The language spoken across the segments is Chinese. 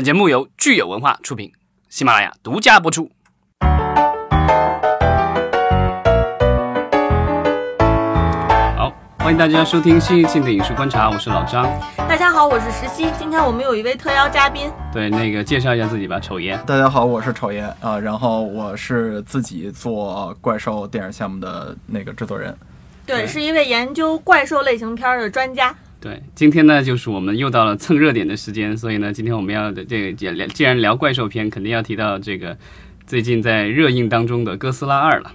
本节目由聚友文化出品，喜马拉雅独家播出。好，欢迎大家收听新一期的影视观察，我是老张。大家好，我是石溪。今天我们有一位特邀嘉宾，对，那个介绍一下自己吧，丑爷。大家好，我是丑爷啊，然后我是自己做怪兽电影项目的那个制作人。对，是一位研究怪兽类型片的专家。对，今天呢，就是我们又到了蹭热点的时间，所以呢，今天我们要的这个既然既然聊怪兽片，肯定要提到这个最近在热映当中的《哥斯拉二》了。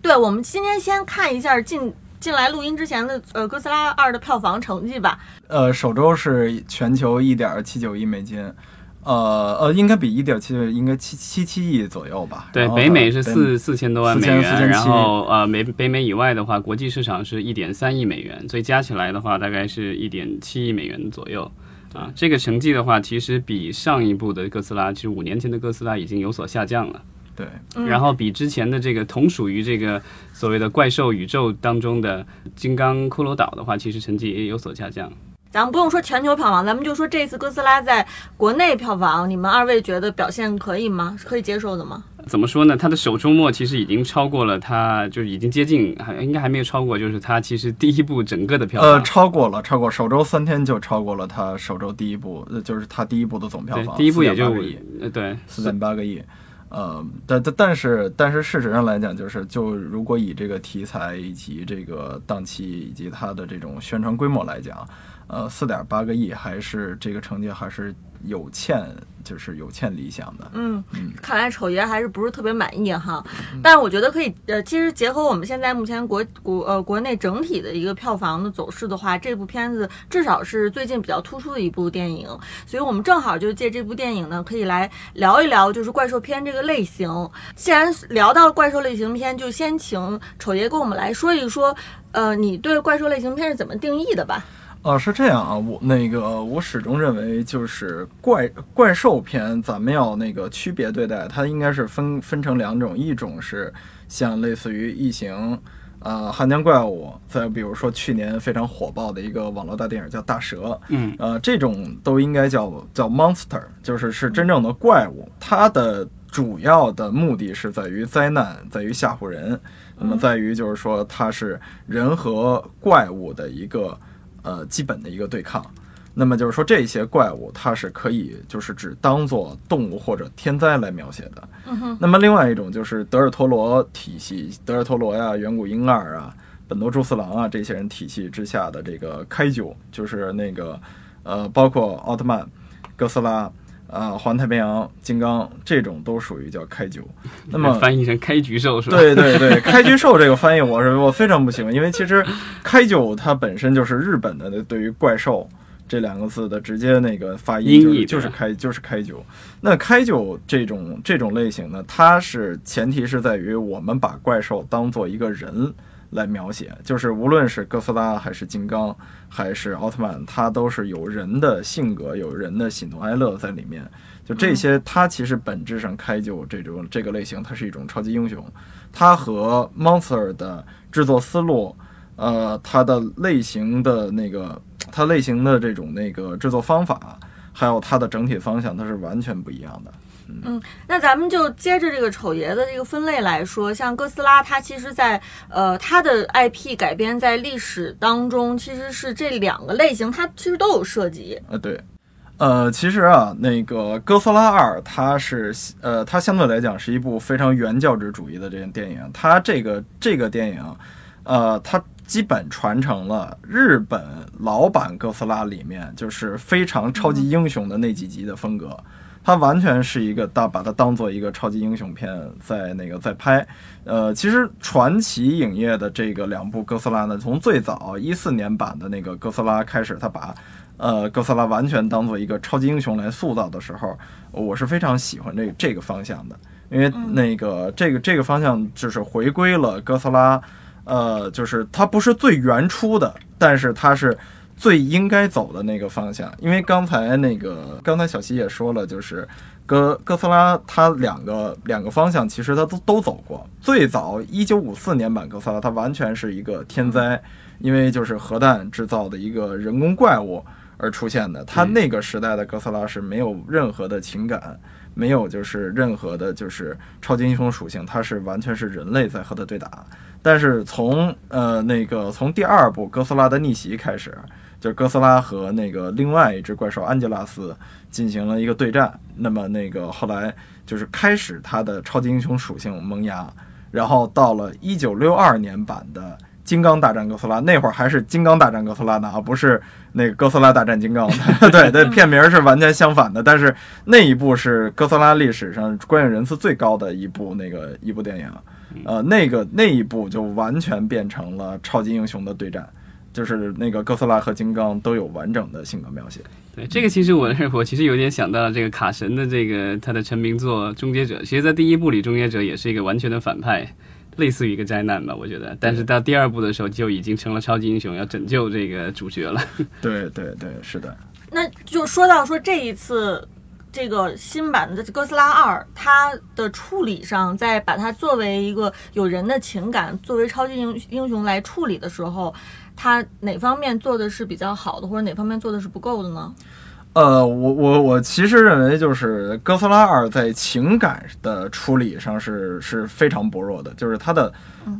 对，我们今天先看一下进进来录音之前的呃《哥斯拉二》的票房成绩吧。呃，首周是全球一点七九亿美金，呃呃，应该比一点七应该七七七亿左右吧。对，北美是北四四千多万美4000元，4700然后呃美北美以外的话，国际市场是一点三亿美元，所以加起来的话，大概是一点七亿美元左右。啊，这个成绩的话，其实比上一部的哥斯拉，其实五年前的哥斯拉已经有所下降了。对，嗯然后比之前的这个同属于这个所谓的怪兽宇宙当中的金刚骷髅岛的话，其实成绩也有所下降。咱们不用说全球票房，咱们就说这次哥斯拉在国内票房，你们二位觉得表现可以吗？是可以接受的吗？怎么说呢？它的首周末其实已经超过了它，就是已经接近，还应该还没有超过，就是它其实第一部整个的票房。呃，超过了，超过首周三天就超过了它首周第一部，呃就是它第一部的总票对房，第一部也就4.8个亿呃对四点八个亿。呃，但但但是但是事实上来讲，就是就如果以这个题材以及这个档期以及它的这种宣传规模来讲，呃，四点八个亿还是这个成绩还是有欠，就是有欠理想的。嗯嗯，看来丑爷还是不是特别满意哈。但是我觉得可以，呃，其实结合我们现在目前国国呃国内整体的一个票房的走势的话，这部片子至少是最近比较突出的一部电影，所以我们正好就借这部电影呢，可以来聊一聊就是怪兽片这个类型。既然聊到怪兽类型片，就先请丑爷跟我们来说一说，呃，你对怪兽类型片是怎么定义的吧？啊，是这样啊，我那个我始终认为，就是怪怪兽片，咱们要那个区别对待，它应该是分分成两种，一种是像类似于异形。呃，汉江怪物，再比如说去年非常火爆的一个网络大电影叫《大蛇》，嗯呃，这种都应该叫叫 monster，就是是真正的怪物。它的主要的目的是在于灾难，在于吓唬人。那么在于就是说，它是人和怪物的一个呃基本的一个对抗。那么就是说，这些怪物它是可以就是只当做动物或者天灾来描写的。嗯，那么另外一种就是德尔托罗体系，德尔托罗呀、远古婴儿啊、本多朱四郎啊这些人体系之下的这个开九，就是那个呃，包括奥特曼、哥斯拉。啊，环太平洋、金刚这种都属于叫开九。那么翻译成开局兽是吧？对对对，开局兽这个翻译我是我非常不喜欢，因为其实开九它本身就是日本的对于怪兽这两个字的直接那个发音就是开就是开九。那开九这种这种类型呢，它是前提是在于我们把怪兽当做一个人。来描写，就是无论是哥斯拉还是金刚还是奥特曼，它都是有人的性格、有人的喜怒哀乐在里面。就这些，它其实本质上开就这种这个类型，它是一种超级英雄。它和 Monster 的制作思路，呃，它的类型的那个，它类型的这种那个制作方法，还有它的整体方向，它是完全不一样的。那咱们就接着这个丑爷的这个分类来说，像哥斯拉，它其实在呃它的 IP 改编在历史当中，其实是这两个类型，它其实都有涉及。呃，对，呃，其实啊，那个《哥斯拉二》，它是呃，它相对来讲是一部非常原教旨主义的这个电影。它这个这个电影，呃，它基本传承了日本老版哥斯拉里面就是非常超级英雄的那几集的风格。它完全是一个大把它当做一个超级英雄片在那个在拍，呃，其实传奇影业的这个两部哥斯拉呢，从最早一四年版的那个哥斯拉开始，它把呃哥斯拉完全当做一个超级英雄来塑造的时候，我是非常喜欢这个这个方向的，因为那个这个这个方向就是回归了哥斯拉，呃，就是它不是最原初的，但是它是。最应该走的那个方向，因为刚才那个刚才小西也说了，就是哥哥斯拉它两个两个方向其实它都都走过。最早一九五四年版哥斯拉，它完全是一个天灾，因为就是核弹制造的一个人工怪物，而出现的。它那个时代的哥斯拉是没有任何的情感，没有就是任何的就是超级英雄属性，它是完全是人类在和它对打。但是从呃那个从第二部哥斯拉的逆袭开始，就是哥斯拉和那个另外一只怪兽安吉拉斯进行了一个对战。那么那个后来就是开始它的超级英雄属性萌芽，然后到了一九六二年版的《金刚大战哥斯拉》，那会儿还是《金刚大战哥斯拉》呢，啊不是那个哥斯拉大战金刚。对对，片名是完全相反的。但是那一部是哥斯拉历史上观影人次最高的一部那个一部电影。呃，那个那一部就完全变成了超级英雄的对战，就是那个哥斯拉和金刚都有完整的性格描写。对，这个其实我 我其实有点想到了这个卡神的这个他的成名作《终结者》，其实，在第一部里，《终结者》也是一个完全的反派，类似于一个灾难吧，我觉得。但是到第二部的时候，就已经成了超级英雄，要拯救这个主角了。对对对，是的。那就说到说这一次。这个新版的哥斯拉二，它的处理上，在把它作为一个有人的情感，作为超级英英雄来处理的时候，它哪方面做的是比较好的，或者哪方面做的是不够的呢？呃，我我我其实认为，就是哥斯拉二在情感的处理上是是非常薄弱的，就是它的，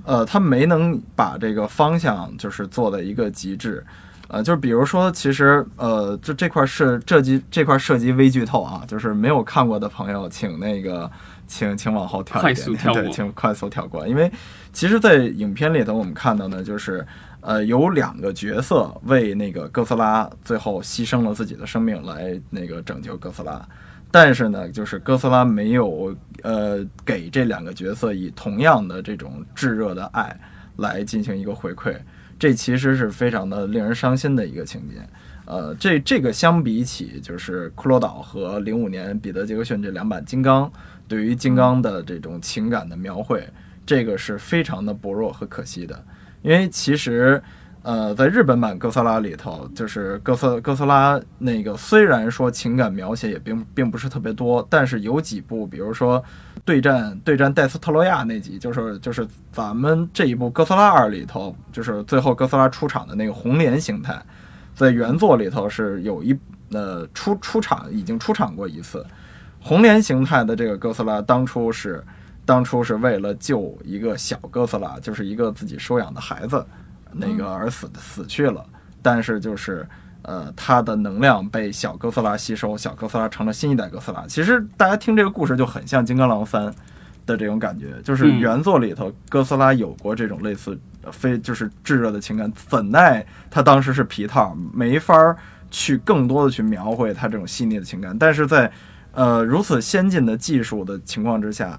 呃，它没能把这个方向就是做的一个极致。呃，就是比如说，其实呃，就这块涉涉及这块涉及微剧透啊，就是没有看过的朋友，请那个请请往后跳一点，对，请快速跳过。因为其实，在影片里头，我们看到呢，就是呃，有两个角色为那个哥斯拉最后牺牲了自己的生命来那个拯救哥斯拉，但是呢，就是哥斯拉没有呃给这两个角色以同样的这种炙热的爱来进行一个回馈。这其实是非常的令人伤心的一个情节，呃，这这个相比起就是骷髅岛和零五年彼得杰克逊这两版金刚对于金刚的这种情感的描绘，这个是非常的薄弱和可惜的，因为其实，呃，在日本版哥斯拉里头，就是哥斯哥斯拉那个虽然说情感描写也并并不是特别多，但是有几部，比如说。对战对战戴斯特罗亚那集，就是就是咱们这一部哥斯拉二里头，就是最后哥斯拉出场的那个红莲形态，在原作里头是有一呃出出场已经出场过一次，红莲形态的这个哥斯拉当初是当初是为了救一个小哥斯拉，就是一个自己收养的孩子，那个而死死去了，但是就是。呃，它的能量被小哥斯拉吸收，小哥斯拉成了新一代哥斯拉。其实大家听这个故事就很像《金刚狼三》的这种感觉，就是原作里头哥斯拉有过这种类似非就是炙热的情感，怎奈他当时是皮套，没法去更多的去描绘他这种细腻的情感。但是在呃如此先进的技术的情况之下，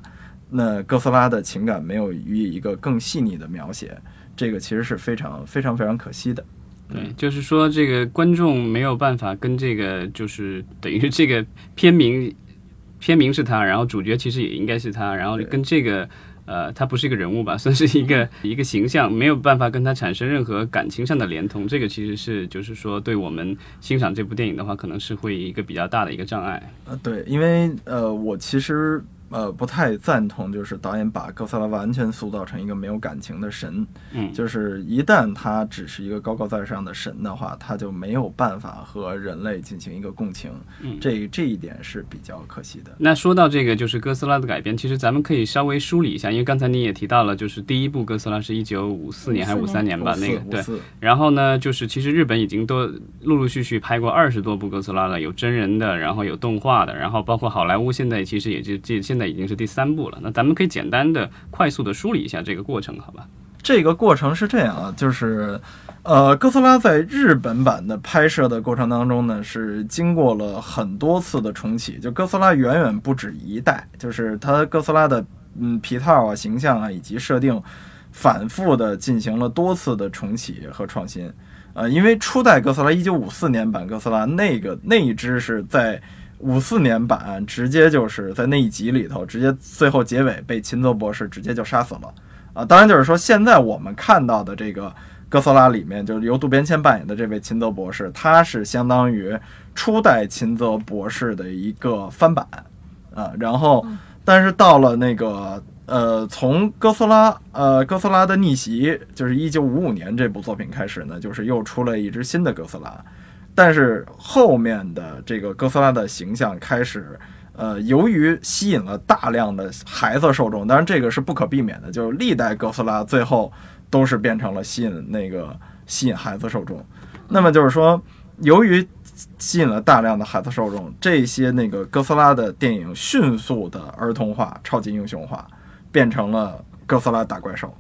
那哥斯拉的情感没有予以一个更细腻的描写，这个其实是非常非常非常可惜的。对，就是说这个观众没有办法跟这个，就是等于这个片名，片名是他，然后主角其实也应该是他，然后跟这个呃，他不是一个人物吧，算是一个一个形象，没有办法跟他产生任何感情上的连通，这个其实是就是说对我们欣赏这部电影的话，可能是会一个比较大的一个障碍。呃，对，因为呃，我其实。呃，不太赞同，就是导演把哥斯拉完全塑造成一个没有感情的神。嗯，就是一旦他只是一个高高在上的神的话，他就没有办法和人类进行一个共情。嗯，这这一点是比较可惜的。那说到这个，就是哥斯拉的改编，其实咱们可以稍微梳理一下，因为刚才你也提到了，就是第一部哥斯拉是一九五四年还是五三年吧？那个对。然后呢，就是其实日本已经都陆陆续续拍过二十多部哥斯拉了，有真人的，然后有动画的，然后包括好莱坞现在其实也就这现现在已经是第三部了，那咱们可以简单的、快速的梳理一下这个过程，好吧？这个过程是这样啊，就是，呃，哥斯拉在日本版的拍摄的过程当中呢，是经过了很多次的重启，就哥斯拉远远不止一代，就是它哥斯拉的嗯皮套啊、形象啊以及设定，反复的进行了多次的重启和创新，呃，因为初代哥斯拉一九五四年版哥斯拉那个那一只是在。五四年版直接就是在那一集里头，直接最后结尾被秦泽博士直接就杀死了啊！当然就是说，现在我们看到的这个哥斯拉里面，就是由渡边谦扮演的这位秦泽博士，他是相当于初代秦泽博士的一个翻版啊。然后，但是到了那个呃，从哥斯拉呃哥斯拉的逆袭，就是一九五五年这部作品开始呢，就是又出了一只新的哥斯拉。但是后面的这个哥斯拉的形象开始，呃，由于吸引了大量的孩子受众，当然这个是不可避免的，就是历代哥斯拉最后都是变成了吸引那个吸引孩子受众。那么就是说，由于吸引了大量的孩子受众，这些那个哥斯拉的电影迅速的儿童化、超级英雄化，变成了哥斯拉打怪兽。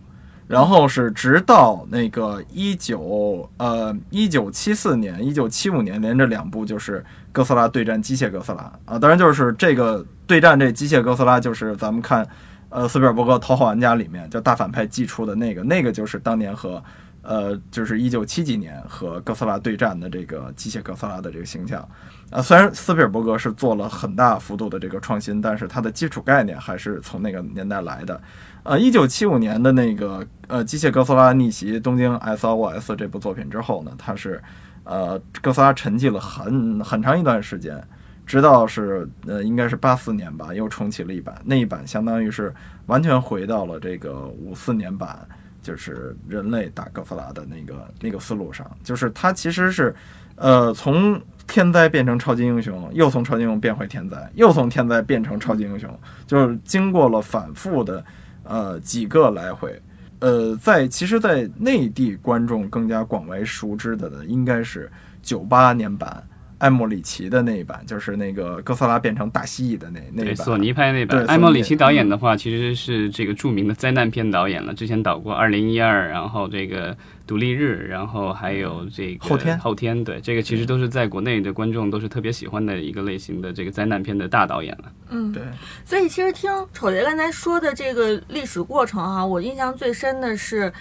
然后是直到那个一九呃一九七四年、一九七五年连着两部就是哥斯拉对战机械哥斯拉。啊，当然就是这个对战这机械哥斯拉就是咱们看呃斯皮尔伯格《头号玩家》里面叫大反派寄出的那个，那个就是当年和呃就是一九七几年和哥斯拉对战的这个机械哥斯拉的这个形象啊，虽然斯皮尔伯格是做了很大幅度的这个创新，但是它的基础概念还是从那个年代来的。呃，一九七五年的那个呃《机械哥斯拉逆袭东京 SOS》这部作品之后呢，它是呃哥斯拉沉寂了很很长一段时间，直到是呃应该是八四年吧，又重启了一版，那一版相当于是完全回到了这个五四年版，就是人类打哥斯拉的那个那个思路上，就是它其实是呃从天灾变成超级英雄，又从超级英雄变回天灾，又从天灾变成超级英雄，就是经过了反复的。呃，几个来回，呃，在其实，在内地观众更加广为熟知的呢，应该是九八年版艾莫里奇的那一版，就是那个哥斯拉变成大蜥蜴的那那一版，索尼拍那版。艾莫里奇导演的话，其实是这个著名的灾难片导演了，之前导过《二零一二》，然后这个。独立日，然后还有这个后天，后天，对，这个其实都是在国内的观众都是特别喜欢的一个类型的这个灾难片的大导演了。嗯，对。所以其实听丑爷刚才说的这个历史过程哈，我印象最深的是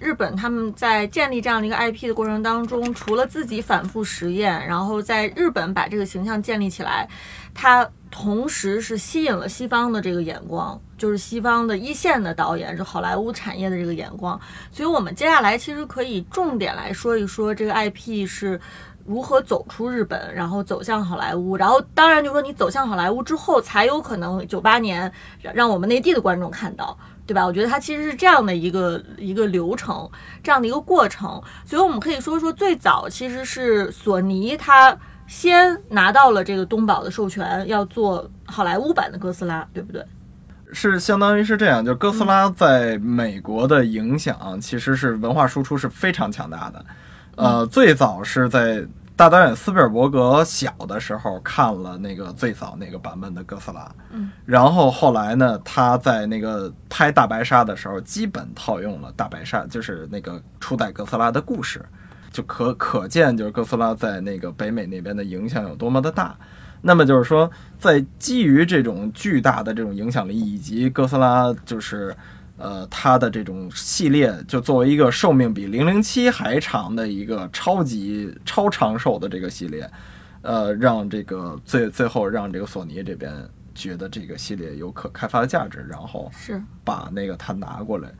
日本他们在建立这样的一个 IP 的过程当中，除了自己反复实验，然后在日本把这个形象建立起来，他。同时是吸引了西方的这个眼光，就是西方的一线的导演，是好莱坞产业的这个眼光。所以，我们接下来其实可以重点来说一说这个 IP 是如何走出日本，然后走向好莱坞。然后，当然就说你走向好莱坞之后，才有可能九八年让我们内地的观众看到，对吧？我觉得它其实是这样的一个一个流程，这样的一个过程。所以我们可以说说，最早其实是索尼它。先拿到了这个东宝的授权，要做好莱坞版的哥斯拉，对不对？是相当于是这样，就哥斯拉在美国的影响其实是文化输出是非常强大的。呃，最早是在大导演斯皮尔伯格小的时候看了那个最早那个版本的哥斯拉，嗯，然后后来呢，他在那个拍大白鲨的时候，基本套用了大白鲨，就是那个初代哥斯拉的故事。就可可见，就是哥斯拉在那个北美那边的影响有多么的大。那么就是说，在基于这种巨大的这种影响力，以及哥斯拉就是呃它的这种系列，就作为一个寿命比零零七还长的一个超级超长寿的这个系列，呃，让这个最最后让这个索尼这边觉得这个系列有可开发的价值，然后是把那个它拿过来。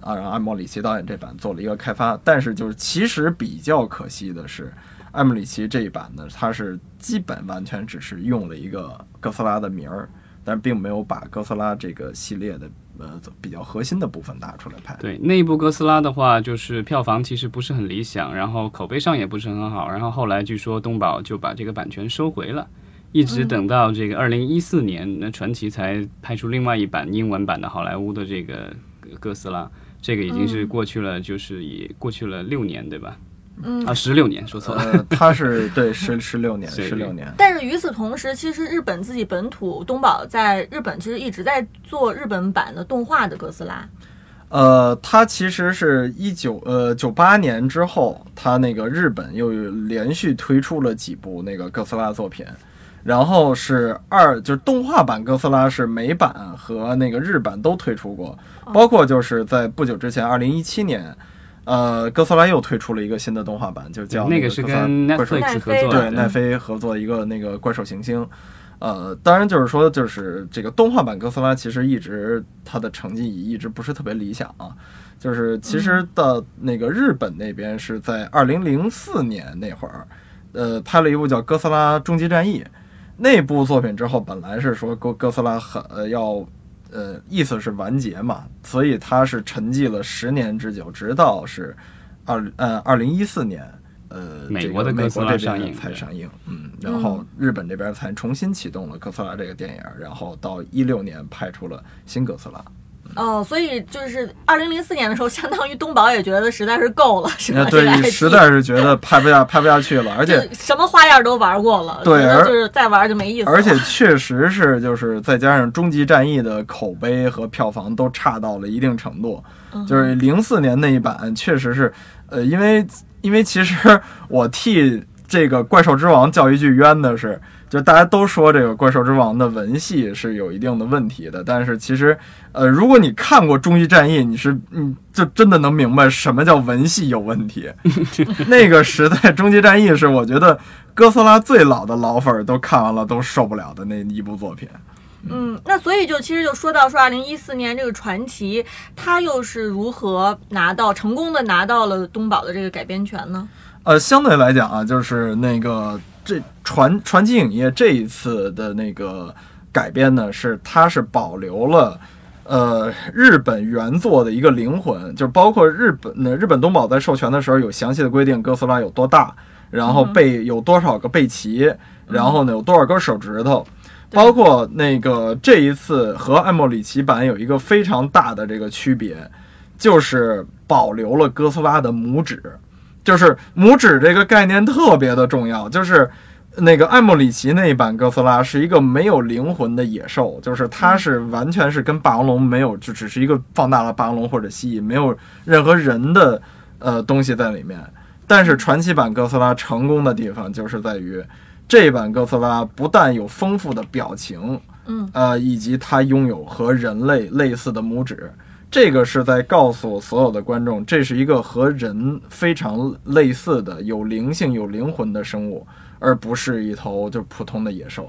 啊，让艾莫里奇导演这版做了一个开发，但是就是其实比较可惜的是，艾莫里奇这一版呢，它是基本完全只是用了一个哥斯拉的名儿，但并没有把哥斯拉这个系列的呃比较核心的部分拿出来拍。对，那一部哥斯拉的话，就是票房其实不是很理想，然后口碑上也不是很好，然后后来据说东宝就把这个版权收回了，一直等到这个二零一四年，那传奇才拍出另外一版英文版的好莱坞的这个哥斯拉。这个已经是过去了，就是也过去了六年，对吧？嗯啊，十六年，说错了。他是对十十六年，十六年。但是与此同时，其实日本自己本土东宝在日本其实一直在做日本版的动画的哥斯拉。呃，他其实是一九呃九八年之后，他那个日本又连续推出了几部那个哥斯拉作品。然后是二，就是动画版哥斯拉是美版和那个日版都推出过，包括就是在不久之前，二零一七年，呃，哥斯拉又推出了一个新的动画版，就叫那个是跟 Netflix 合作，对奈飞合作一个那个怪兽行星。呃，当然就是说，就是这个动画版哥斯拉其实一直它的成绩一直不是特别理想啊，就是其实到那个日本那边是在二零零四年那会儿，呃，拍了一部叫《哥斯拉终极战役》。那部作品之后，本来是说哥哥斯拉很呃要，呃意思是完结嘛，所以它是沉寂了十年之久，直到是二呃二零一四年呃美国的这个美哥斯拉国这边上映才上映，嗯，然后日本这边才重新启动了哥斯拉这个电影，然后到一六年拍出了新哥斯拉。哦，所以就是二零零四年的时候，相当于东宝也觉得实在是够了，是吧？呃，对实在是觉得拍不下 拍不下去了，而且什么花样都玩过了，对就是再玩就没意思了。而且确实是，就是再加上《终极战役》的口碑和票房都差到了一定程度，嗯就是零四年那一版确实是，呃，因为因为其实我替这个《怪兽之王》叫一句冤的是，就大家都说这个《怪兽之王》的文戏是有一定的问题的，但是其实，呃，如果你看过《终极战役》，你是你就真的能明白什么叫文戏有问题。那个时代，《终极战役》是我觉得哥斯拉最老的老粉儿都看完了都受不了的那一部作品。嗯，那所以就其实就说到说二零一四年这个传奇，它又是如何拿到成功的拿到了东宝的这个改编权呢？呃，相对来讲啊，就是那个这传传奇影业这一次的那个改编呢，是它是保留了。呃，日本原作的一个灵魂，就是包括日本那日本东宝在授权的时候有详细的规定，哥斯拉有多大，然后背有多少个背鳍，然后呢有多少根手指头，包括那个这一次和艾莫里奇版有一个非常大的这个区别，就是保留了哥斯拉的拇指，就是拇指这个概念特别的重要，就是。那个艾莫里奇那一版哥斯拉是一个没有灵魂的野兽，就是它是完全是跟霸王龙没有，就只是一个放大了霸王龙或者蜥蜴，没有任何人的呃东西在里面。但是传奇版哥斯拉成功的地方就是在于，这版哥斯拉不但有丰富的表情，嗯，呃，以及它拥有和人类类似的拇指。这个是在告诉所有的观众，这是一个和人非常类似的、有灵性、有灵魂的生物，而不是一头就普通的野兽。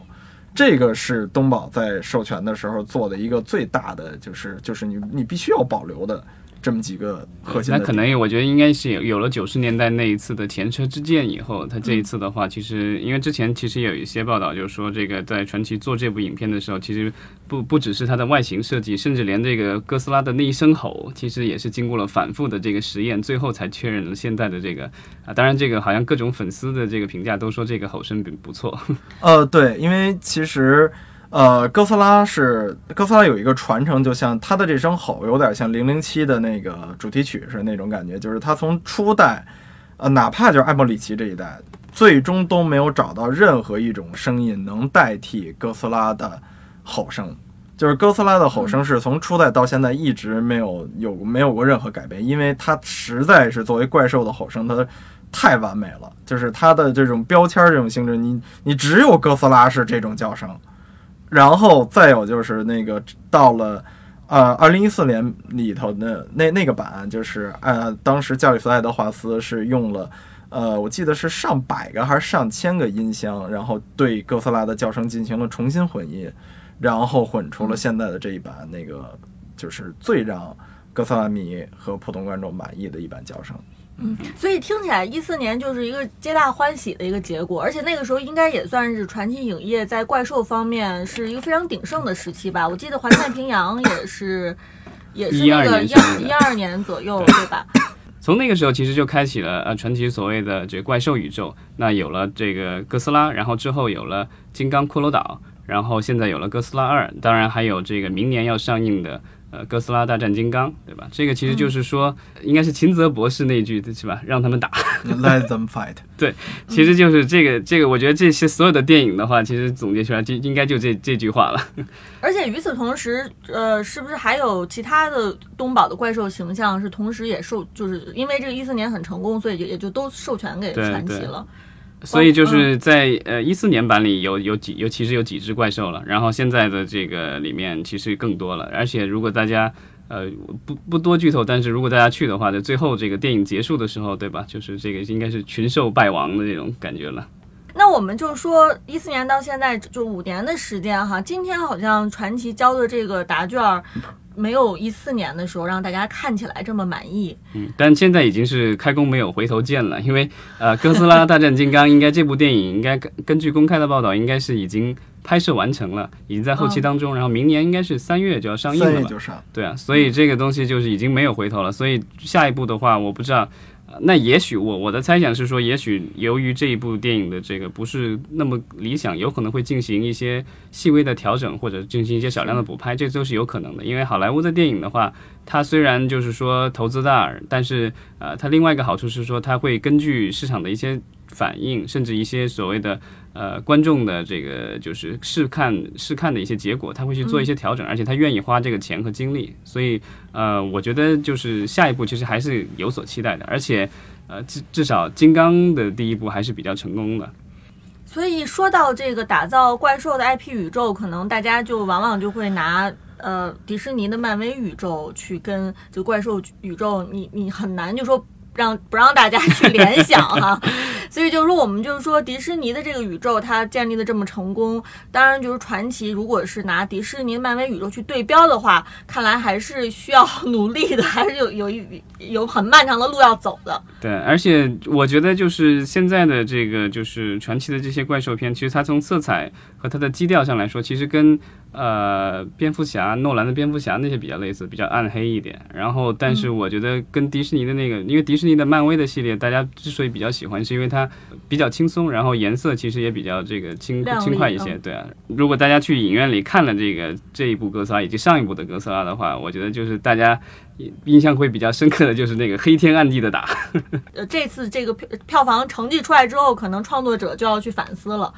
这个是东宝在授权的时候做的一个最大的，就是就是你你必须要保留的这么几个核心。那可能我觉得应该是有有了九十年代那一次的前车之鉴以后，他这一次的话，其实因为之前其实有一些报道，就是说这个在传奇做这部影片的时候，其实不不只是它的外形设计，甚至连这个哥斯拉的那一声吼，其实也是经过了反复的这个实验，最后才确认了现在的这个 啊。当然，这个好像各种粉丝的这个评价都说这个吼声不不错。呃，对，因为其实呃，哥斯拉是哥斯拉有一个传承，就像它的这声吼有点像零零七的那个主题曲是那种感觉，就是它从初代，呃，哪怕就是艾莫里奇这一代，最终都没有找到任何一种声音能代替哥斯拉的吼声。就是哥斯拉的吼声是从初代到现在一直没有有没有过任何改变，因为它实在是作为怪兽的吼声，它太完美了。就是它的这种标签儿这种性质，你你只有哥斯拉是这种叫声，然后再有就是那个到了呃二零一四年里头的那那个版，就是呃当时加里斯·爱德华斯是用了。呃，我记得是上百个还是上千个音箱，然后对哥斯拉的叫声进行了重新混音，然后混出了现在的这一版那个就是最让哥斯拉迷和普通观众满意的一版叫声。嗯，所以听起来一四年就是一个皆大欢喜的一个结果，而且那个时候应该也算是传奇影业在怪兽方面是一个非常鼎盛的时期吧。我记得《环太平洋》也是，也是那个12一一二年左右，对吧？从那个时候其实就开启了呃传奇所谓的这个怪兽宇宙，那有了这个哥斯拉，然后之后有了金刚骷髅岛，然后现在有了哥斯拉二，当然还有这个明年要上映的呃哥斯拉大战金刚，对吧？这个其实就是说，应该是秦泽博士那句是吧？让他们打，Let them fight。对其实就是这个这个，我觉得这些所有的电影的话，其实总结出来就应该就这这句话了。而且与此同时，呃，是不是还有其他的东宝的怪兽形象是同时也受，就是因为这个一四年很成功，所以就也就都授权给传奇了。所以就是在呃一四年版里有有几尤其是有几只怪兽了，然后现在的这个里面其实更多了，而且如果大家呃不不多剧透，但是如果大家去的话，就最后这个电影结束的时候，对吧？就是这个应该是群兽败亡的这种感觉了。那我们就说一四年到现在就五年的时间哈，今天好像传奇交的这个答卷儿没有一四年的时候让大家看起来这么满意。嗯，但现在已经是开弓没有回头箭了，因为呃，哥斯拉大战金刚应该这部电影应该根根据公开的报道，应该是已经拍摄完成了，已经在后期当中，然后明年应该是三月就要上映了吧？三月就上，对啊，所以这个东西就是已经没有回头了。所以下一步的话，我不知道，呃那也许我我的猜想是说，也许由于这一部电影的这个不是那么理想，有可能会进行一些细微的调整，或者进行一些少量的补拍，这都是有可能的。因为好莱坞的电影的话，它虽然就是说投资大，但是呃，它另外一个好处是说，它会根据市场的一些反应，甚至一些所谓的呃观众的这个就是试看试看的一些结果，他会去做一些调整，而且他愿意花这个钱和精力，所以呃，我觉得就是下一步其实还是有所期待的，而且呃至至少金刚的第一部还是比较成功的。所以说到这个打造怪兽的 IP 宇宙，可能大家就往往就会拿呃迪士尼的漫威宇宙去跟就怪兽宇宙，你你很难就说让不让大家去联想哈。所以就是说，我们就是说迪士尼的这个宇宙它建立的这么成功，当然就是传奇。如果是拿迪士尼漫威宇宙去对标的话，看来还是需要 努力的，还是有有一有很漫长的路要走的。对，而且我觉得就是现在的这个就是传奇的这些怪兽片，其实它从色彩和它的基调上来说，其实跟呃蝙蝠侠诺兰的蝙蝠侠那些比较类似，比较暗黑一点。然后，但是我觉得跟迪士尼的那个，因为迪士尼的漫威的系列，大家之所以比较喜欢，是因为它比较轻松，然后颜色其实也比较这个轻轻快一些。对啊，如果大家去影院里看了这个这一部哥斯拉以及上一部的哥斯拉的话，我觉得就是大家印象会比较深刻的就是那个黑天暗地的打。呃，这次这个票票房成绩出来之后，可能创作者就要去反思了。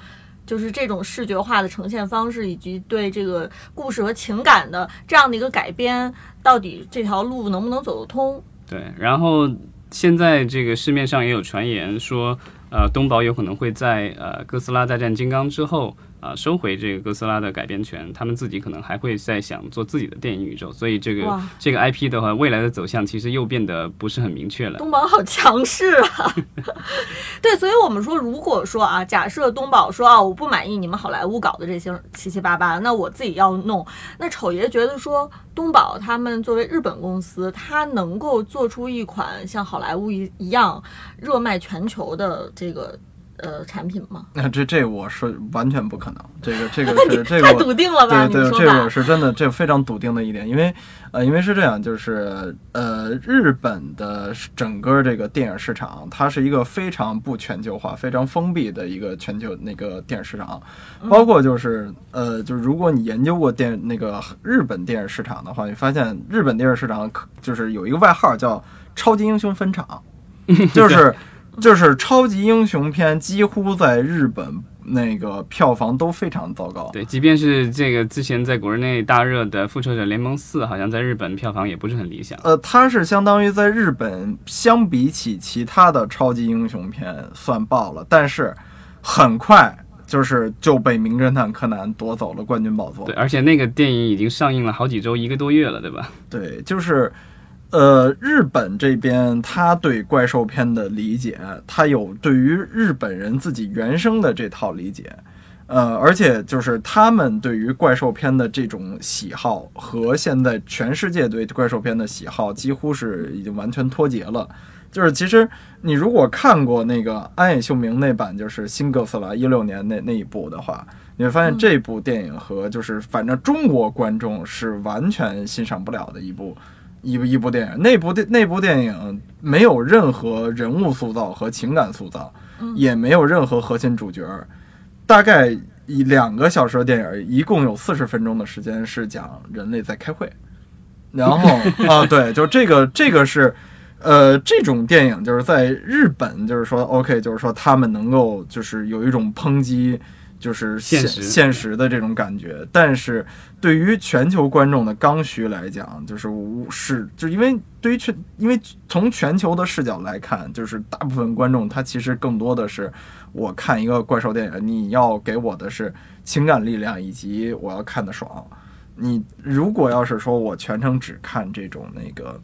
就是这种视觉化的呈现方式，以及对这个故事和情感的这样的一个改编，到底这条路能不能走得通？对，然后现在这个市面上也有传言说，呃，东宝有可能会在呃哥斯拉大战金刚之后啊、收回这个哥斯拉的改编权，他们自己可能还会再想做自己的电影宇宙，所以这个这个 IP 的话，未来的走向其实又变得不是很明确了。东宝好强势啊！对，所以我们说，如果说啊，假设东宝说啊，我不满意你们好莱坞搞的这些七七八八，那我自己要弄。那丑爷觉得说，东宝他们作为日本公司，他能够做出一款像好莱坞一一样热卖全球的这个呃产品吗？那这这我是完全不可能，这个这个 是这个我太笃定了吧？对对，你说吧这个我。是真的，这非常笃定的一点，因为呃，因为是这样，就是呃，日本的整个这个电影市场，它是一个非常不全球化、非常封闭的一个全球那个电影市场，包括就是呃，就是如果你研究过电那个日本电影市场的话，你发现日本电影市场可就是有一个外号叫“超级英雄分厂 ”，就是就是超级英雄片几乎在日本那个票房都非常糟糕。对，即便是这个之前在国内大热的《复仇者联盟四》，好像在日本票房也不是很理想。呃，它是相当于在日本相比起其他的超级英雄片算爆了，但是很快就是就被《名侦探柯南》夺走了冠军宝座对，。而且那个电影已经上映了好几周，一个多月了，对吧？对，就是，呃，日本这边他对怪兽片的理解，他有对于日本人自己原生的这套理解，呃，而且就是他们对于怪兽片的这种喜好和现在全世界对怪兽片的喜好几乎是已经完全脱节了。就是其实你如果看过那个安野秀明那版，就是《新哥斯拉》一六年那那一部的话，你会发现这部电影和就是反正中国观众是完全欣赏不了的一部一部一部电影。那部电那部电影没有任何人物塑造和情感塑造，也没有任何核心主角。大概一两个小时的电影，一共有四十分钟的时间是讲人类在开会。然后 啊，对，就这个这个是。呃，这种电影就是在日本，就是说，OK，就是说他们能够就是有一种抨击，就是现实现实的这种感觉。但是对于全球观众的刚需来讲，就是无是，就因为对于全，因为从全球的视角来看，就是大部分观众他其实更多的是我看一个怪兽电影，你要给我的是情感力量以及我要看的爽。你如果要是说我全程只看这种那个。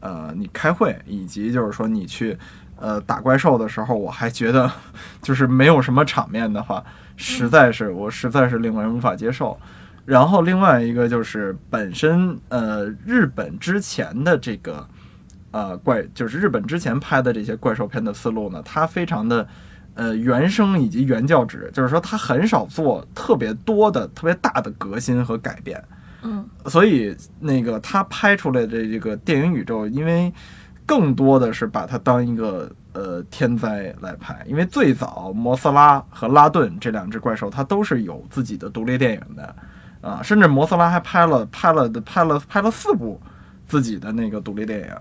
呃，你开会以及就是说你去呃打怪兽的时候，我还觉得 就是没有什么场面的话，实在是我实在是令人无法接受。然后另外一个就是本身呃日本之前的这个呃怪，就是日本之前拍的这些怪兽片的思路呢，它非常的呃原生以及原教旨，就是说它很少做特别多的、特别大的革新和改变。嗯，所以那个他拍出来的这个电影宇宙，因为更多的是把它当一个呃天灾来拍，因为最早摩斯拉和拉顿这两只怪兽，它都是有自己的独立电影的啊，甚至摩斯拉还拍了拍了拍了拍了四部自己的那个独立电影，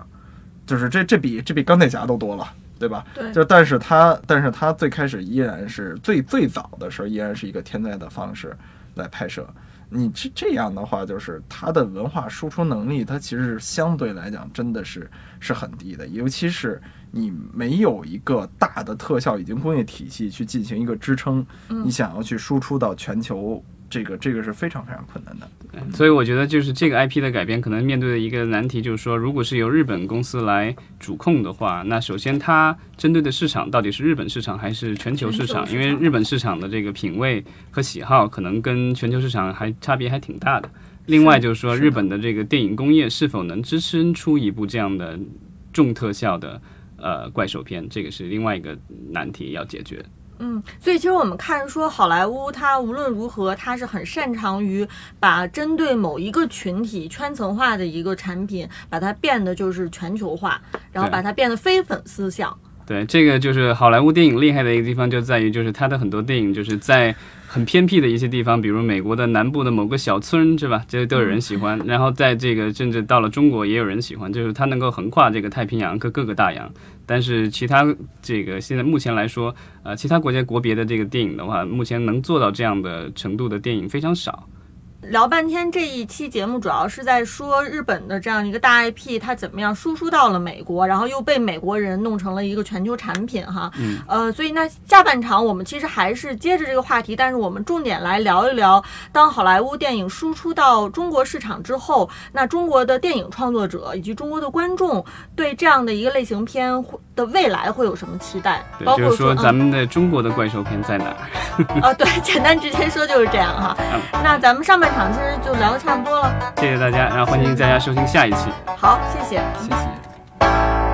就是这这比这比钢铁侠都多了。对吧？对，就但是它，但是它最开始依然是最最早的时候，依然是一个天灾的方式来拍摄。你这这样的话，就是它的文化输出能力，它其实相对来讲真的是是很低的，尤其是你没有一个大的特效以及工业体系去进行一个支撑，你想要去输出到全球。这个这个是非常非常困难的，所以我觉得就是这个 IP 的改编可能面对的一个难题就是说，如果是由日本公司来主控的话，那首先它针对的市场到底是日本市场还是全球市场？因为日本市场的这个品味和喜好可能跟全球市场还差别还挺大的。另外就是说，日本的这个电影工业是否能支撑出一部这样的重特效的呃怪兽片，这个是另外一个难题要解决。嗯，所以其实我们看说好莱坞，它无论如何，它是很擅长于把针对某一个群体圈层化的一个产品，把它变得就是全球化，然后把它变得非粉丝向。对，这个就是好莱坞电影厉害的一个地方，就在于就是它的很多电影就是在。很偏僻的一些地方，比如美国的南部的某个小村，是吧？这都有人喜欢。然后在这个甚至到了中国也有人喜欢，就是它能够横跨这个太平洋和各个大洋。但是其他这个现在目前来说，呃，其他国家国别的这个电影的话，目前能做到这样的程度的电影非常少。聊半天这一期节目主要是在说日本的这样一个大 IP，它怎么样输出到了美国，然后又被美国人弄成了一个全球产品哈。嗯。呃，所以那下半场我们其实还是接着这个话题，但是我们重点来聊一聊，当好莱坞电影输出到中国市场之后，那中国的电影创作者以及中国的观众对这样的一个类型片的未来会有什么期待？对，就是说咱们的中国的怪兽片在哪？啊，对，简单直接说就是这样哈。那咱们上半。场其实就聊的差不多了。谢谢大家然后欢迎大家收听下一期。好谢谢。谢谢。